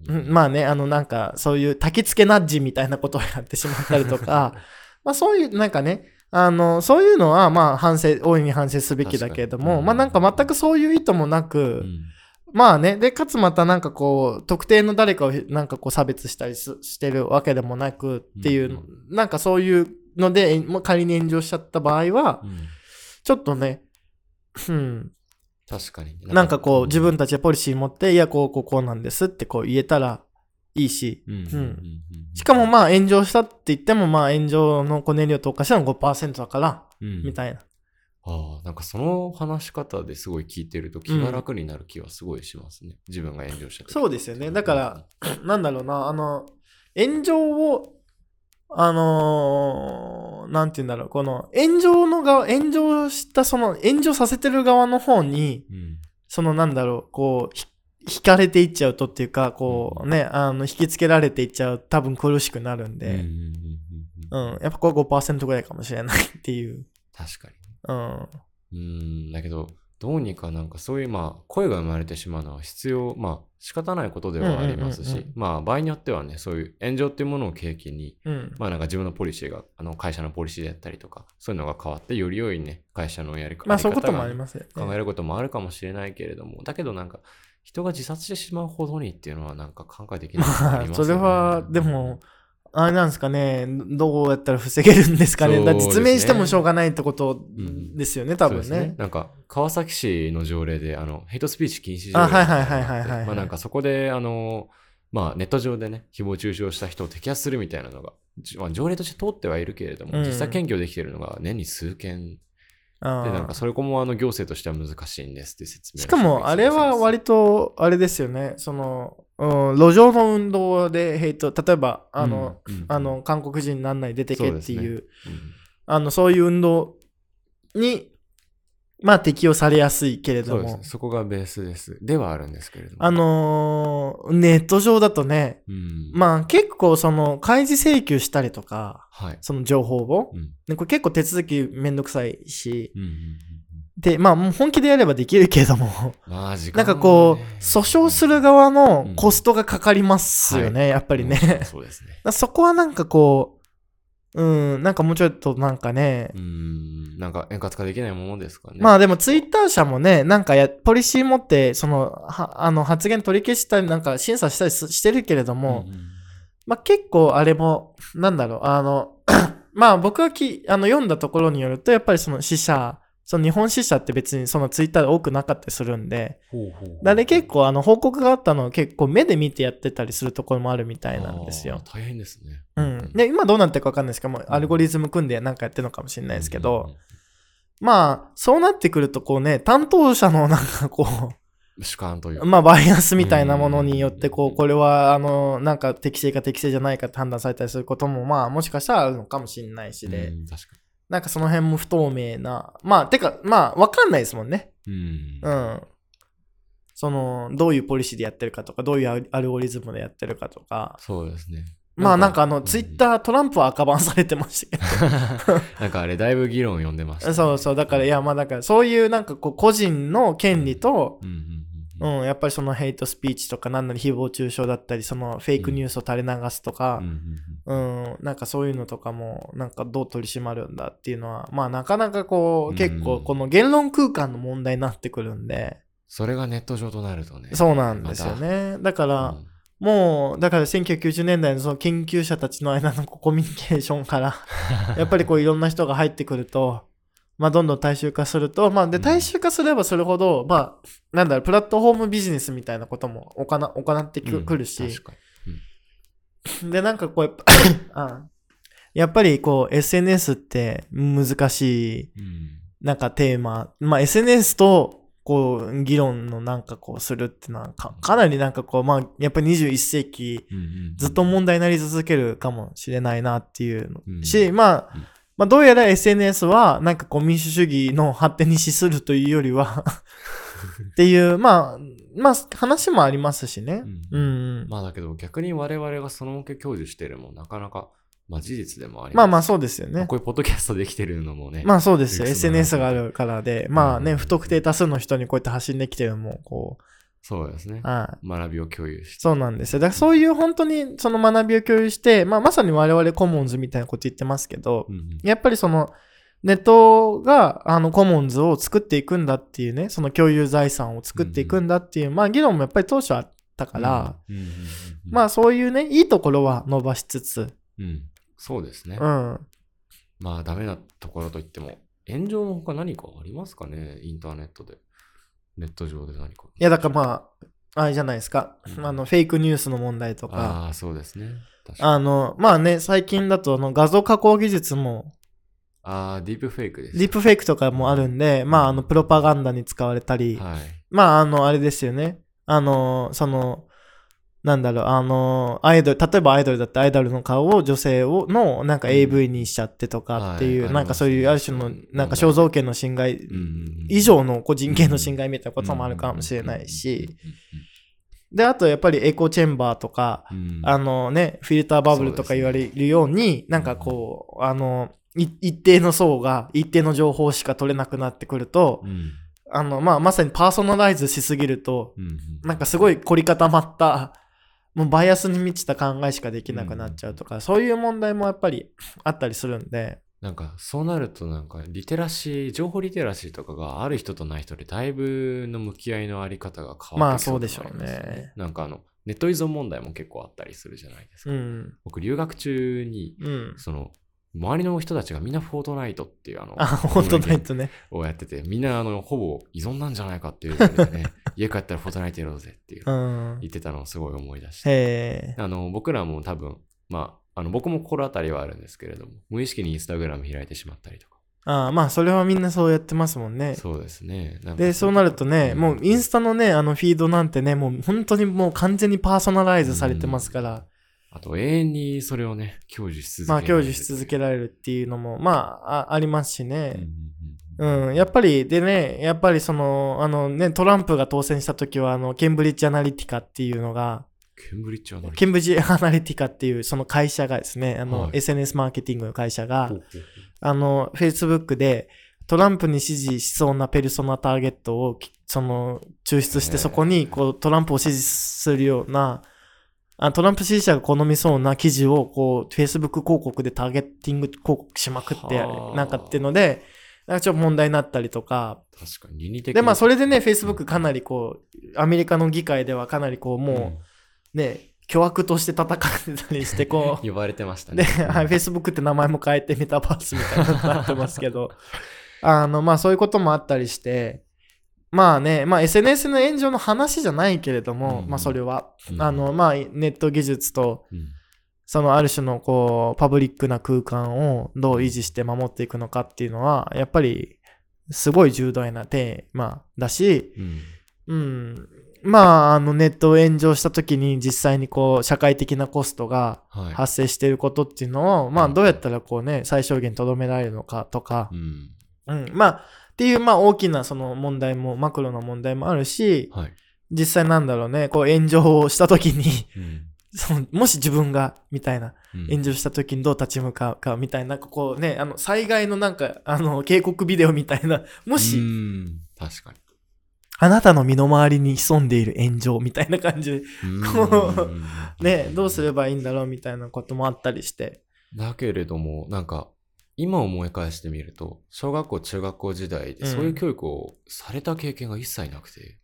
[SPEAKER 3] まあね、あのなんかそういう焚きつけナッジみたいなことをやってしまったりとか、(laughs) まあそういうなんかね、あの、そういうのはまあ反省、大いに反省すべきだけれども、
[SPEAKER 4] 確かに。
[SPEAKER 3] まあなんか全くそういう意図もなく、
[SPEAKER 4] うん。
[SPEAKER 3] まあね、で、かつまたなんかこう、特定の誰かをなんかこう差別したりすしてるわけでもなくっていう、
[SPEAKER 4] うん
[SPEAKER 3] なんかそういうので、仮に炎上しちゃった場合は、
[SPEAKER 4] うん。
[SPEAKER 3] ちょっとね、うん、
[SPEAKER 4] 確かに。
[SPEAKER 3] なんかこう自分たちでポリシー持って、いや、こう、こう、こうなんですってこう言えたらいいし、
[SPEAKER 4] うんうんうんうん
[SPEAKER 3] しかもまあ炎上したって言っても、まあ炎上の燃料投下したの5%だから、
[SPEAKER 4] うん
[SPEAKER 3] みたいな。
[SPEAKER 4] ああ、なんかその話し方ですごい聞いてると気が楽になる気はすごいしますね。自分が炎上した時
[SPEAKER 3] そうですよね。だから、なんだろうな、あの、炎上を、あのーなんて言うんだろう、この、炎上の側、炎上した、その、炎上させてる側の方に、
[SPEAKER 4] うん
[SPEAKER 3] その、なんだろう、こう、ひ惹かれていっちゃうとっていうか、こうね、あの、引きつけられていっちゃう、多分苦しくなるんで、
[SPEAKER 4] うん、
[SPEAKER 3] やっぱこれ5%ぐらいかもしれないっていう。
[SPEAKER 4] 確かに。
[SPEAKER 3] うん。
[SPEAKER 4] うん、だけど、どうにかなんかそういう、まあ、声が生まれてしまうのは必要、まあ、仕方ないことではありますし、
[SPEAKER 3] うんうんうんうん
[SPEAKER 4] まあ、場合によってはね、そういう炎上っていうものを契機に、
[SPEAKER 3] うん。
[SPEAKER 4] まあ、なんか自分のポリシーが、あの、会社のポリシーであったりとか、そういうのが変わって、より良いね、会社のやり方
[SPEAKER 3] まあそういうことも
[SPEAKER 4] が
[SPEAKER 3] ありますよね。
[SPEAKER 4] 考えることもあるかもしれないけれども、だけどなんか、人が自殺してしまうほどにっていうのはなんか考えできないことあ
[SPEAKER 3] まあ、それは、でも、あれなんですかね、どうやったら防げるんですかね。
[SPEAKER 4] ね。
[SPEAKER 3] 実名してもしょうがないってこと
[SPEAKER 4] うん
[SPEAKER 3] ですよね、多分
[SPEAKER 4] そうです
[SPEAKER 3] ね。
[SPEAKER 4] なんか、川崎市の条例で、あの、ヘイトスピーチ禁止条例
[SPEAKER 3] あはいはいはいはいはい。
[SPEAKER 4] まあなんかそこで、あの、まあネット上でね、誹謗中傷した人を摘発するみたいなのが、じまあ、条例として通ってはいるけれども、
[SPEAKER 3] うん。
[SPEAKER 4] 実際検挙できているのが年に数件
[SPEAKER 3] あ
[SPEAKER 4] で、なんかそれこもあの行政としては難しいんですって説明を
[SPEAKER 3] しかも、あれは割と、あれですよね、その、うん、路上の運動でヘイト、例えば、あの、、
[SPEAKER 4] うんうん
[SPEAKER 3] あの、韓国人なんない出てけっていう、
[SPEAKER 4] うん
[SPEAKER 3] あの、そういう運動に、まあ適用されやすいけれども
[SPEAKER 4] そうですね。、そこがベースです。ではあるんですけれども。
[SPEAKER 3] あのーネット上だとね、
[SPEAKER 4] うん、
[SPEAKER 3] まあ結構その開示請求したりとか、
[SPEAKER 4] はい。
[SPEAKER 3] その情報を、
[SPEAKER 4] うん
[SPEAKER 3] ねこれ結構手続きめんどくさいし、
[SPEAKER 4] うんうんうん
[SPEAKER 3] で、まあもう本気でやればできるけれども、
[SPEAKER 4] うん、まあ時間
[SPEAKER 3] なんかこう、訴訟する側の
[SPEAKER 4] うん
[SPEAKER 3] コストがかかりますよね、やっぱりね。
[SPEAKER 4] うんそうですね。(laughs)
[SPEAKER 3] そこはなんかこう、うん、なんかもうちょっとなんかね、
[SPEAKER 4] うん、なんか円滑化できないものですかね。
[SPEAKER 3] まあでもツイッター社もね、なんかや、ポリシー持って、その、はあの発言取り消したり、なんか審査したりすしてるけれども、
[SPEAKER 4] うんうん
[SPEAKER 3] まあ結構あれも、なんだろう、あの、(clears throat) まあ僕がきあの読んだところによると、やっぱりその死者、その日本死者って別にそのツイッターで多くなかったりするんで、だで結構あの報告があったのを結構目で見てやってたりするところもあるみたいなんですよ。
[SPEAKER 4] 大変ですね。
[SPEAKER 3] うん。で、今どうなってるかわかんないですけども、アルゴリズム組んでなんかやってるのかもしれないですけど、まあ、そうなってくるとこうね、担当者のなんかこ
[SPEAKER 4] うん、主観という。
[SPEAKER 3] まあバイアスみたいなものによってこう、これはあの、なんか適正か適正じゃないかって判断されたりすることもまあもしかしたらあるのかもしれないしで、
[SPEAKER 4] うん確か
[SPEAKER 3] なんかその辺も不透明な、まあ、てか、まあわかんないですもんね。
[SPEAKER 4] に。う。
[SPEAKER 3] うんん。その、どういうポリシーでやってるかとか、どういうアルゴリズムでやってるかとか。
[SPEAKER 4] そうですね。
[SPEAKER 3] まあなんかあの、ツイッ
[SPEAKER 4] ー。
[SPEAKER 3] ター、トランプは赤バンされてましたけど。(laughs)
[SPEAKER 4] なんかあれ、だいぶ議論を呼んでましたね。
[SPEAKER 3] そうそう、だから、いや、まあだから、そういうなんかこう、個人の権利と、
[SPEAKER 4] うんうんうん
[SPEAKER 3] やっぱりそのヘイトスピーチとか、なんなり誹謗中傷だったり、そのフェイクニュースを垂れ流すとか
[SPEAKER 4] うん、うん
[SPEAKER 3] うん、なんかそういうのとかも、なんかどう取り締まるんだっていうのは、まあなかなかこう、結構この言論空間の問題になってくるんで、
[SPEAKER 4] それがネット上となるとね。
[SPEAKER 3] そうなんですよね。だから、
[SPEAKER 4] うん
[SPEAKER 3] もう、だから1990年代のその研究者たちの間のコミュニケーションから、やっぱりこういろんな人が入ってくると、まあ、どんどん大衆化すると、まあ、で、
[SPEAKER 4] うん。
[SPEAKER 3] 大衆化すればするほど、まあ、なんだろう、プラットフォームビジネスみたいなことも行な行ってく,、
[SPEAKER 4] うん。
[SPEAKER 3] るし、
[SPEAKER 4] 確かに。
[SPEAKER 3] で、なんかこう、やっぱ (coughs) あやっぱりこう、SNS って難しい、
[SPEAKER 4] うん。
[SPEAKER 3] なんかテーマ、まあ SNS と、こう、議論のなんかこうするってのはか、かなりなんかこう、まあ、やっぱり21世紀、
[SPEAKER 4] うんうん
[SPEAKER 3] ずっと問題になり続けるかもしれないなっていうの。まあ
[SPEAKER 4] うん、
[SPEAKER 3] まあ、どうやら SNS は、なんかこう、民主主義の発展に資するというよりは (laughs) っていう、まあ、まあ、話もありますしね。
[SPEAKER 4] う
[SPEAKER 3] うんん。
[SPEAKER 4] まあだけど逆に我々がそのけ享受しているもなかなか、まあ事実でもあり
[SPEAKER 3] まあまあ、
[SPEAKER 4] う
[SPEAKER 3] そうですよね。
[SPEAKER 4] こういうポッドキャストできてるのもね。
[SPEAKER 3] まあそうですよ。SNS があるからで、まあね、
[SPEAKER 4] うん
[SPEAKER 3] 不特定多数の人にこうやって発信できてるのも、こ
[SPEAKER 4] そうですね
[SPEAKER 3] う、。はい。
[SPEAKER 4] 学びを共有して。
[SPEAKER 3] そうなんですよ。だからそういう本当にその学びを共有して、まあまさに我々コモンズみたいなこと言ってますけど
[SPEAKER 4] う、んうん
[SPEAKER 3] やっぱりそのネットがあのコモンズを作っていくんだっていうね、その共有財産を作っていくんだっていう、まあ議論もやっぱり当初あったから、
[SPEAKER 4] うんうんうんうん
[SPEAKER 3] まあそういうね、いいところは伸ばしつつ、
[SPEAKER 4] うん、そうですね。
[SPEAKER 3] うん。
[SPEAKER 4] まあダメなところといっても、炎上の他何かありますかねインターネットで。ネット上で何か。
[SPEAKER 3] いやだからまあ、あれじゃないですか。
[SPEAKER 4] うん
[SPEAKER 3] あの、フェイクニュースの問題とか、
[SPEAKER 4] ああ、そうですね。
[SPEAKER 3] あの、まあね、最近だとあの画像加工技術も、
[SPEAKER 4] ああ、ディープフェイクです。
[SPEAKER 3] ディープフェイクとかもあるんで、まああの、プロパガンダに使われたり、
[SPEAKER 4] はい。
[SPEAKER 3] まああの、あれですよね。あの、その、なんだろう、あの、アイドル、例えばアイドルだってアイドルの顔を女性をのなんか AV にしちゃってとかっていう、
[SPEAKER 4] はい
[SPEAKER 3] なんかそういうある種のなんか肖像権の侵害
[SPEAKER 4] うんうんうん。
[SPEAKER 3] 以上の個人権の侵害みたいなこともあるかもしれないし、で、あとやっぱりエコチェンバーとか、
[SPEAKER 4] うん。うんうんうん
[SPEAKER 3] あのね、フィルターバブルとか言われるように、なんかこう、あの、い一定の層が一定の情報しか取れなくなってくると、
[SPEAKER 4] うん。
[SPEAKER 3] あの、まあ、まさにパーソナライズしすぎると、
[SPEAKER 4] うんうん。
[SPEAKER 3] なんかすごい凝り固まった、もうバイアスに満ちた考えしかできなくなっちゃうとか、そういう問題もやっぱり (sniffs) あったりするんで、
[SPEAKER 4] なんかそうなるとなんかリテラシー情報リテラシーとかがある人とない人でだいぶの向き合いのあり方が変わってき
[SPEAKER 3] まあそうでしょうね。
[SPEAKER 4] なんかあのネット依存問題も結構あったりするじゃないですか、
[SPEAKER 3] うん。
[SPEAKER 4] 僕留学中に
[SPEAKER 3] うん。
[SPEAKER 4] その周りの人たちがみんなフォートナイトっていうあの
[SPEAKER 3] あ、本当ないとね。
[SPEAKER 4] をやっててみんなあのほぼ依存なんじゃないかっていうのでね家帰ったらフォートナイトやろうぜっていう
[SPEAKER 3] うん。
[SPEAKER 4] 言ってたのをすごい思い出して。あの僕らも多分まああの僕も心当たりはあるんですけれども無意識にインスタグラム開いてしまったりとか
[SPEAKER 3] あまあ、それはみんなそうやってますもんね。
[SPEAKER 4] そうですね。
[SPEAKER 3] で、そうなるとね、
[SPEAKER 4] うん
[SPEAKER 3] もうインスタのね、あのフィードなんてね、もう本当にもう完全にパーソナライズされてますから、
[SPEAKER 4] あと永遠にそれをね、享受し続け
[SPEAKER 3] まあ、享受し続け
[SPEAKER 4] ら
[SPEAKER 3] られるっていうのも、まあ、あありますし
[SPEAKER 4] れ
[SPEAKER 3] ね。
[SPEAKER 4] る。
[SPEAKER 3] うん、やっぱり、でね、やっぱりその、あのね、トランプが当選した時は、あの、ケンブリッジアナリティカっていうのが、
[SPEAKER 4] ケンブリッジアナリティ
[SPEAKER 3] ケンブリッジアナリティカっていうその会社がですね、あの、
[SPEAKER 4] はい。
[SPEAKER 3] SNS マーケティングの会社があの、Facebook で、トランプに支持しそうなペルソナターゲットをき、その、抽出して、そこに、こう、トランプを支持するような、あトランプ支持者が好みそうな記事を、こう、Facebook 広告でターゲッティング広告しまくって
[SPEAKER 4] は、あ。
[SPEAKER 3] なんかっていうので、なんかちょっと問題になったりとか、
[SPEAKER 4] 確かに、倫理的
[SPEAKER 3] で、まあ、それでね、
[SPEAKER 4] うん
[SPEAKER 3] Facebook かなりこう、アメリカの議会ではかなりこう、もう、ね、巨悪として叩かれてたりして、こう、(laughs)
[SPEAKER 4] 呼ばれてました
[SPEAKER 3] で、
[SPEAKER 4] ね。
[SPEAKER 3] はい、Facebook って名前も変えてメタバースみたいになってますけど、(laughs) あの、まあそういうこともあったりして、まあね、まあ SNS の炎上の話じゃないけれども、
[SPEAKER 4] うん
[SPEAKER 3] まあそれは、
[SPEAKER 4] うん。
[SPEAKER 3] あの、まあネット技術と、
[SPEAKER 4] うん。
[SPEAKER 3] そのある種のこう、パブリックな空間をどう維持して守っていくのかっていうのは、やっぱり、すごい重大なテーマだし、
[SPEAKER 4] うん。
[SPEAKER 3] うん、まあ、あの、ネットを炎上した時に実際にこう、社会的なコストが
[SPEAKER 4] はい。
[SPEAKER 3] 発生していることっていうのを、まあ、
[SPEAKER 4] うん。
[SPEAKER 3] どうやったらこうね、最小限とどめられるのかとか。
[SPEAKER 4] う、ん。
[SPEAKER 3] うん、まあ、っていう、まあ、大きなその問題も、マクロな問題もあるし、
[SPEAKER 4] はい。
[SPEAKER 3] 実際なんだろうね、こう、炎上をした時に、
[SPEAKER 4] うん (laughs)
[SPEAKER 3] そのもし自分が、みたいな、
[SPEAKER 4] うん
[SPEAKER 3] 炎上した時にどう立ち向かうか、みたいな、こうね、あの、災害のなんか、あの、警告ビデオみたいな、もし、
[SPEAKER 4] うん確かに。
[SPEAKER 3] あなたの身の回りに潜んでいる炎上みたいな感じで、こ
[SPEAKER 4] う
[SPEAKER 3] ね、どうすればいいんだろうみたいなこともあったりして。
[SPEAKER 4] だけれども、なんか、今思い返してみると、小学校、中学校時代で
[SPEAKER 3] うん。
[SPEAKER 4] そういう教育をされた経験が一切なくて、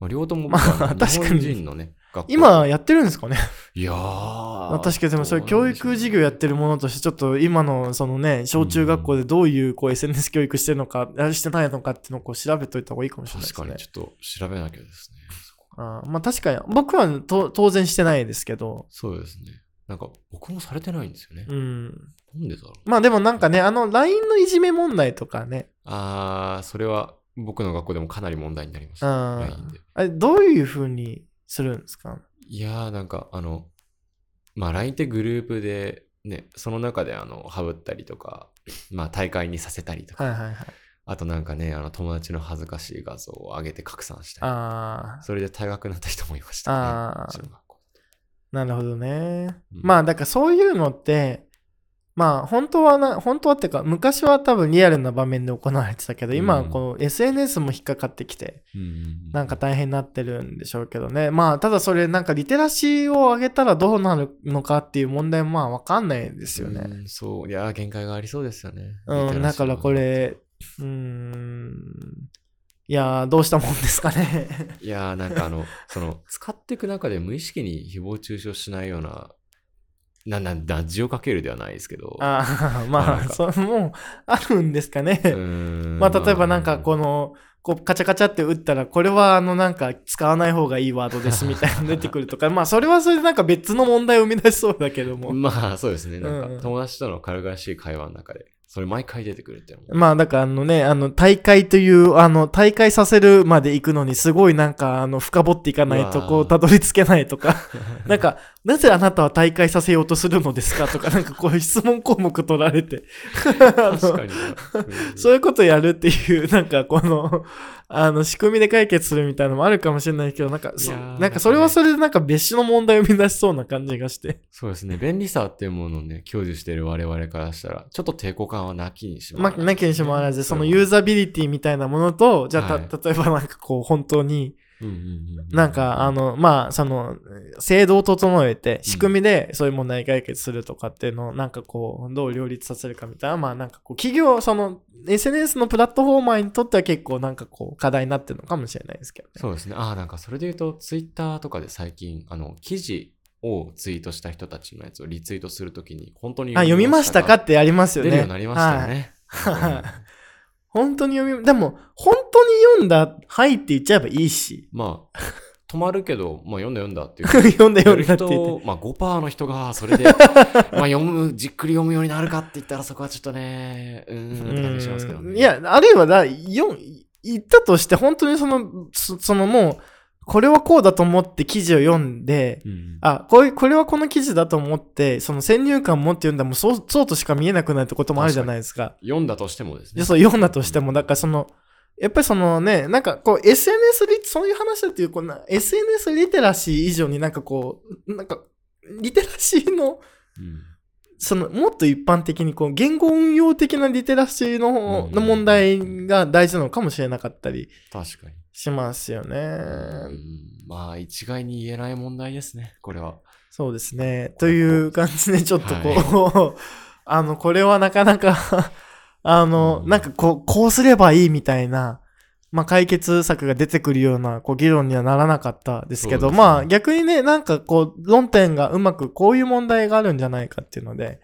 [SPEAKER 4] まあ、両方とも
[SPEAKER 3] まあ
[SPEAKER 4] 日 (laughs)
[SPEAKER 3] 確かに。
[SPEAKER 4] 本人のね、学校。
[SPEAKER 3] 今やってるんですかね？
[SPEAKER 4] いやー。
[SPEAKER 3] まあ確かにでもそれ教育事業やってるものとしてちょっと今のそのね小中学校でどういうこう SNS 教育してるのかあれしてないのかっていうのをこう調べといた方がいいかもしれないですね。
[SPEAKER 4] 確かにちょっと調べなきゃですね。
[SPEAKER 3] あーまあ確かに。僕はと当然してないですけど。
[SPEAKER 4] そうですね。なんか僕もされてないんですよね。
[SPEAKER 3] うん。
[SPEAKER 4] なんでだろう。
[SPEAKER 3] まあでもなんかねあの LINE のいじめ問題とかね。
[SPEAKER 4] あー、それは僕の学校でもかなり問題になりました。
[SPEAKER 3] うん
[SPEAKER 4] LINE で。
[SPEAKER 3] あれどういうふうにするんですか？
[SPEAKER 4] いやー、なんかあの、まあ LINE ってグループでね、その中であの、ハブったりとか、まあ大会にさせたりとか、
[SPEAKER 3] はいはいはい。
[SPEAKER 4] あとなんかね、あの友達の恥ずかしい画像を上げて拡散したり、
[SPEAKER 3] ああ
[SPEAKER 4] それで退学になった人もいましたね。
[SPEAKER 3] なるほどね。
[SPEAKER 4] うん
[SPEAKER 3] まあ、だからそういうのって、まあ、本当はな、本当はっていうか、昔は多分リアルな場面で行われてたけど、今はこう SNS も引っかかってきて、
[SPEAKER 4] うん
[SPEAKER 3] なんか大変になってるんでしょうけどね。まあ、ただそれなんかリテラシーを上げたらどうなるのかっていう問題もまあわかんないですよね。
[SPEAKER 4] うんそう、いやー、限界がありそうですよね。
[SPEAKER 3] うん、だからこ。れ、うーん、いやー、どうしたもんですかね。(laughs)
[SPEAKER 4] いやー、なんかあの、その、使っていく中で無意識に誹謗中傷しないような、な、な、な、字をかけるではないですけど。
[SPEAKER 3] あ (laughs) あ、
[SPEAKER 4] まあ
[SPEAKER 3] そもうあるんですかね。まあ、例えばなんかこ
[SPEAKER 4] の、
[SPEAKER 3] の、こうカチャカチャって打ったら、これはあのなんか使わない方がいいワードですみたいなの (laughs) 出てくるとか、まあそれはそれでなんか別の問題を生み出しそうだけども。
[SPEAKER 4] まあそうですね。なんか友達との軽々しい会話の中で、それ毎回出てくるって
[SPEAKER 3] まあだからあのね、あの大会という、あの大会させるまで行くのにすごいなんかあの深掘っていかないとこうたどり着けないとか、(laughs) なんかなぜあなたは大会させようとするのですかとか、なんかこういう質問項目取られて、
[SPEAKER 4] 確かに。(laughs)
[SPEAKER 3] そういうことやるっていう、なんかこの、あの、仕組みで解決するみたいなのもあるかもしれないけど、なんか、そなんかそれはそれでなんか別種の問題を生み出しそうな感じがして。
[SPEAKER 4] そうですね。便利さっていうものをね、享受している我々からしたら、ちょっと抵抗感はなきにしも
[SPEAKER 3] まあ、
[SPEAKER 4] あらず。
[SPEAKER 3] なきにしもあらず、その
[SPEAKER 4] う
[SPEAKER 3] ユーザビリティみたいなものと、じゃあ、た
[SPEAKER 4] はい。
[SPEAKER 3] 例えばなんかこう、本当に、なんか、あの、まあ、その、制度を整えて、仕組みでそういう問題解決するとかっていうのを、なんかこう、どう両立させるかみたいな、まあ、なんかこう、企業、その、SNS のプラットフォーマーにとっては結構なんかこう、課題になってるのかもしれないですけどね。
[SPEAKER 4] そうですね。ああ、なんかそれで言うと、ツイッターとかで最近、あの、記事をツイートした人たちのやつをリツイートするときに、本当に
[SPEAKER 3] あ、読みましたかってやりますよね。
[SPEAKER 4] 出るようになりましたよ
[SPEAKER 3] はい。
[SPEAKER 4] ね。
[SPEAKER 3] はい (laughs) 本当に読み、でも、本当に読んだ、はいって言っちゃえばいいし。
[SPEAKER 4] まあ、止まるけど、まあ読んだ読んだっていう。(laughs)
[SPEAKER 3] 読んだ読んだって言って。
[SPEAKER 4] 人、まあ5%の人がそれで、(laughs) まあ読む、じっくり読むようになるかって言ったらそこはちょっとね、うーんって感じしますけどね。
[SPEAKER 3] うんい、や、あるいはだ、よ言ったとして、本当にその、そそのもう、これはこうだと思って記事を読んで、
[SPEAKER 4] うん、
[SPEAKER 3] あ、これ、これはこの記事だと思って、その先入観を持って読んだらもうそう、そうとしか見えなくなるってこともあるじゃないですか。
[SPEAKER 4] 読んだとしてもですね。
[SPEAKER 3] でそう、読んだとしても、だからその、やっぱりそのね、なんかこう SNS リ、そういう話だっていう、こんな SNS リテラシー以上になんかこう、なんか、リテラシーの、
[SPEAKER 4] うん
[SPEAKER 3] その、もっと一般的にこう、言語運用的なリテラシーの,、
[SPEAKER 4] うん
[SPEAKER 3] の問題が大事なのかもしれなかったり
[SPEAKER 4] 確かに。
[SPEAKER 3] しますよね。
[SPEAKER 4] うん。まあ一概に言えない問題ですね、これは。
[SPEAKER 3] そうですね。という感じで、ちょっとこう、(laughs) あの、これはなかなか (laughs) あの、
[SPEAKER 4] うん。
[SPEAKER 3] なんかこう、こうすればいいみたいな、まあ解決策が出てくるような、こう、議論にはならなかったですけど、
[SPEAKER 4] ね。
[SPEAKER 3] まあ逆にね、なんかこう、論点がうまくこういう問題があるんじゃないかっていうので、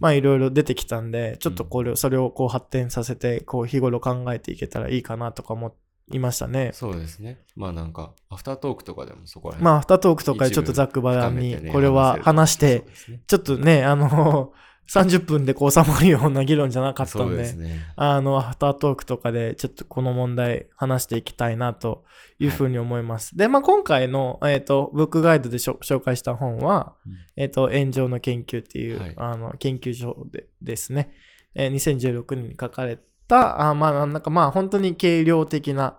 [SPEAKER 3] まあいろいろ出てきたんで、ちょっとこれを、それをこう発展させて、こう日頃考えていけたらいいかなとか思いましたね。
[SPEAKER 4] そうですね。まあなんか、アフタートークとかでもそこら辺。
[SPEAKER 3] まあアフタートークとかでちょっとざっくばらんに、これは話して、ちょっとね、あの、30分でこう収まるような議論じゃなかった
[SPEAKER 4] んで、
[SPEAKER 3] です
[SPEAKER 4] ね。
[SPEAKER 3] あの、アフタートークとかでちょっとこの問題話していきたいなというふうに思います。で、まあ今回の、えっ、と、ブックガイドで紹介した本は、
[SPEAKER 4] うん
[SPEAKER 3] えっ、と、炎上の研究っていう、
[SPEAKER 4] はい
[SPEAKER 3] あの、研究所でですね、えー2016年に書かれた、あまあなんかまあ本当に軽量的な、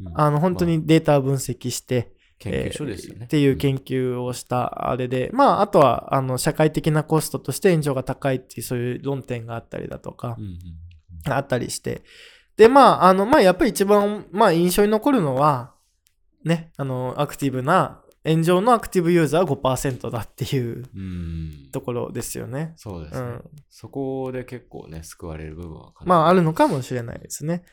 [SPEAKER 4] うん
[SPEAKER 3] あの、本当
[SPEAKER 4] まあ
[SPEAKER 3] にデータを分析して、
[SPEAKER 4] 研究所ですよね。
[SPEAKER 3] えーっていう研究をしたあれで、まあ、あとは、あの、社会的なコストとして炎上が高いっていう、そういう論点があったりだとか
[SPEAKER 4] う、んうん
[SPEAKER 3] あったりして。で、まあ、あの、まあ、やっぱり一番、まあ、印象に残るのは、ね、あの、アクティブな、炎上のアクティブユーザーは5%だっていうところですよね。
[SPEAKER 4] そうですね
[SPEAKER 3] うん。
[SPEAKER 4] そこで結構ね、救われる部分は
[SPEAKER 3] まあ、あるのかもしれないですね。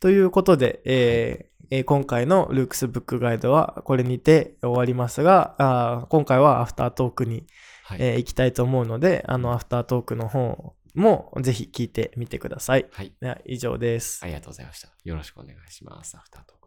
[SPEAKER 3] ということで、えーえー今回のルークスブックガイドはこれにて終わりますが、今回はアフタートークに、
[SPEAKER 4] はい。
[SPEAKER 3] えー行きたいと思うので、あのアフタートークの方もぜひ聞いてみてください。
[SPEAKER 4] はい。
[SPEAKER 3] 以上です。
[SPEAKER 4] ありがとうございました。よろしくお願いします。アフタートーク。